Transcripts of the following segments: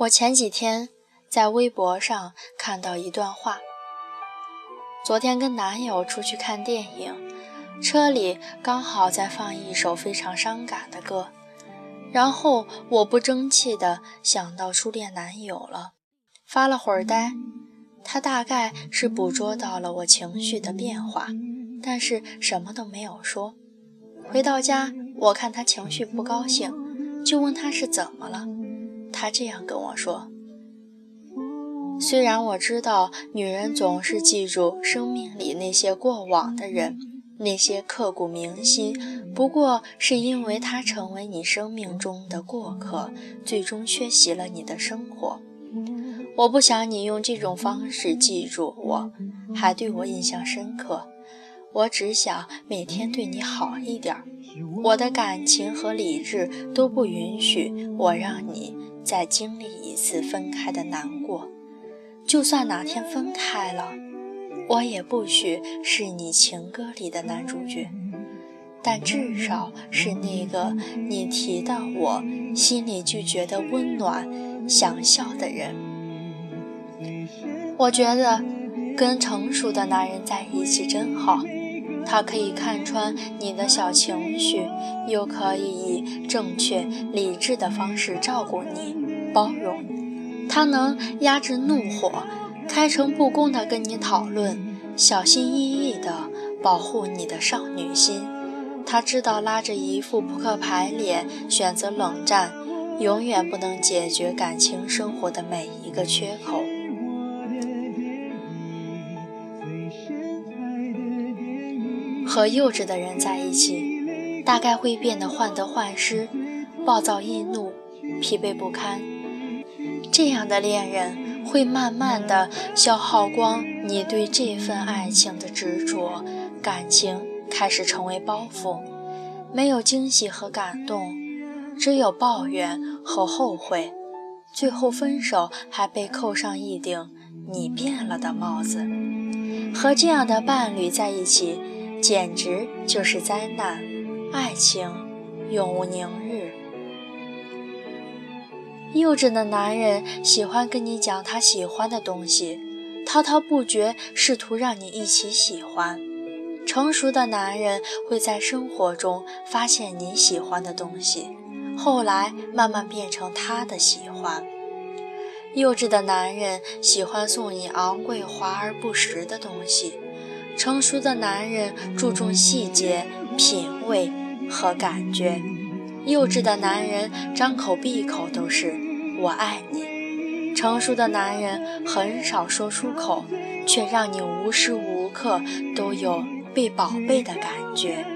我前几天在微博上看到一段话。昨天跟男友出去看电影，车里刚好在放一首非常伤感的歌，然后我不争气的想到初恋男友了，发了会儿呆。他大概是捕捉到了我情绪的变化，但是什么都没有说。回到家，我看他情绪不高兴，就问他是怎么了。他这样跟我说：“虽然我知道女人总是记住生命里那些过往的人，那些刻骨铭心，不过是因为他成为你生命中的过客，最终缺席了你的生活。我不想你用这种方式记住我，还对我印象深刻。我只想每天对你好一点。我的感情和理智都不允许我让你。”再经历一次分开的难过，就算哪天分开了，我也不许是你情歌里的男主角，但至少是那个你提到我心里就觉得温暖、想笑的人。我觉得跟成熟的男人在一起真好。他可以看穿你的小情绪，又可以以正确理智的方式照顾你、包容你。他能压制怒火，开诚布公地跟你讨论，小心翼翼地保护你的少女心。他知道拉着一副扑克牌脸选择冷战，永远不能解决感情生活的每一个缺口。和幼稚的人在一起，大概会变得患得患失、暴躁易怒、疲惫不堪。这样的恋人会慢慢的消耗光你对这份爱情的执着，感情开始成为包袱，没有惊喜和感动，只有抱怨和后悔，最后分手还被扣上一顶“你变了”的帽子。和这样的伴侣在一起。简直就是灾难，爱情永无宁日。幼稚的男人喜欢跟你讲他喜欢的东西，滔滔不绝，试图让你一起喜欢。成熟的男人会在生活中发现你喜欢的东西，后来慢慢变成他的喜欢。幼稚的男人喜欢送你昂贵、华而不实的东西。成熟的男人注重细节、品味和感觉，幼稚的男人张口闭口都是“我爱你”。成熟的男人很少说出口，却让你无时无刻都有被宝贝的感觉。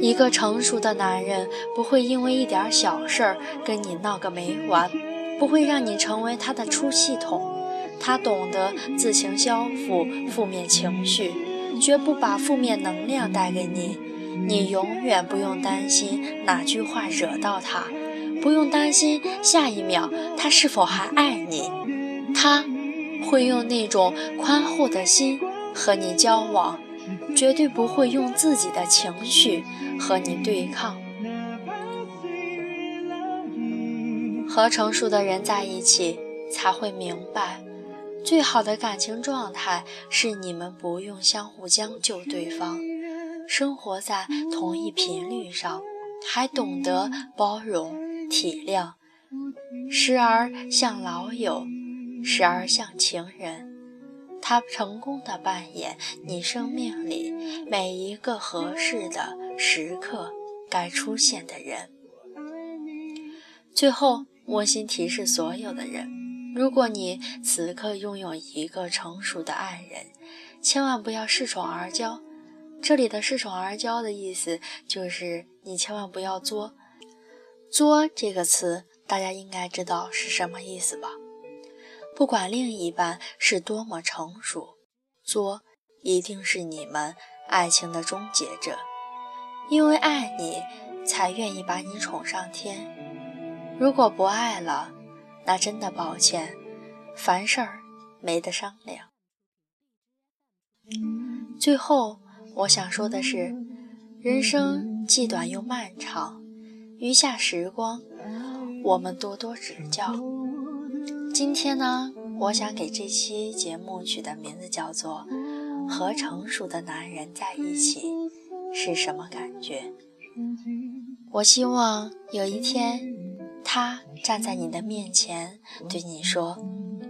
一个成熟的男人不会因为一点小事儿跟你闹个没完，不会让你成为他的出气筒。他懂得自行消复负面情绪，绝不把负面能量带给你。你永远不用担心哪句话惹到他，不用担心下一秒他是否还爱你。他会用那种宽厚的心和你交往，绝对不会用自己的情绪和你对抗。和成熟的人在一起，才会明白。最好的感情状态是你们不用相互将就对方，生活在同一频率上，还懂得包容体谅，时而像老友，时而像情人。他成功的扮演你生命里每一个合适的时刻该出现的人。最后，温馨提示所有的人。如果你此刻拥有一个成熟的爱人，千万不要恃宠而骄。这里的恃宠而骄的意思就是你千万不要作。作这个词，大家应该知道是什么意思吧？不管另一半是多么成熟，作一定是你们爱情的终结者。因为爱你，才愿意把你宠上天。如果不爱了，那真的抱歉，凡事儿没得商量。最后，我想说的是，人生既短又漫长，余下时光，我们多多指教。今天呢，我想给这期节目取的名字叫做《和成熟的男人在一起是什么感觉》。我希望有一天，他站在你的面前，对你说：“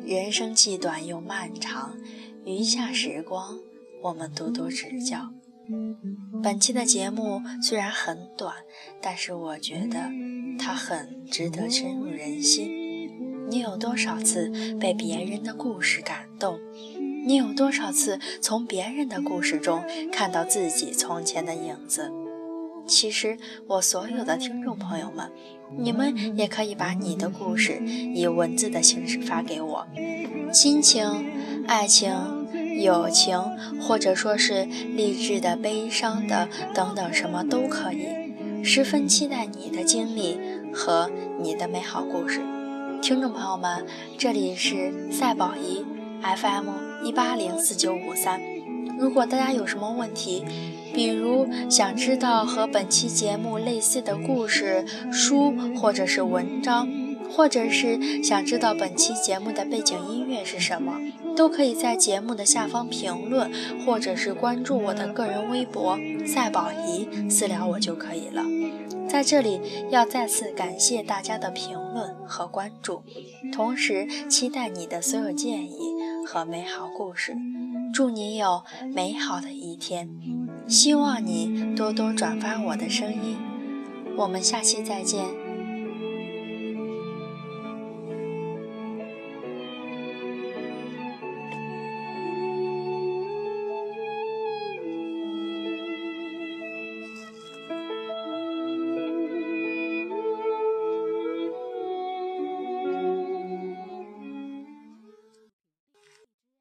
人生既短又漫长，余下时光，我们多多指教。”本期的节目虽然很短，但是我觉得它很值得深入人心。你有多少次被别人的故事感动？你有多少次从别人的故事中看到自己从前的影子？其实，我所有的听众朋友们，你们也可以把你的故事以文字的形式发给我，亲情、爱情。友情，或者说是励志的、悲伤的等等，什么都可以。十分期待你的经历和你的美好故事。听众朋友们，这里是赛宝仪 FM 一八零四九五三。如果大家有什么问题，比如想知道和本期节目类似的故事、书或者是文章。或者是想知道本期节目的背景音乐是什么，都可以在节目的下方评论，或者是关注我的个人微博“赛宝仪”私聊我就可以了。在这里要再次感谢大家的评论和关注，同时期待你的所有建议和美好故事。祝你有美好的一天，希望你多多转发我的声音。我们下期再见。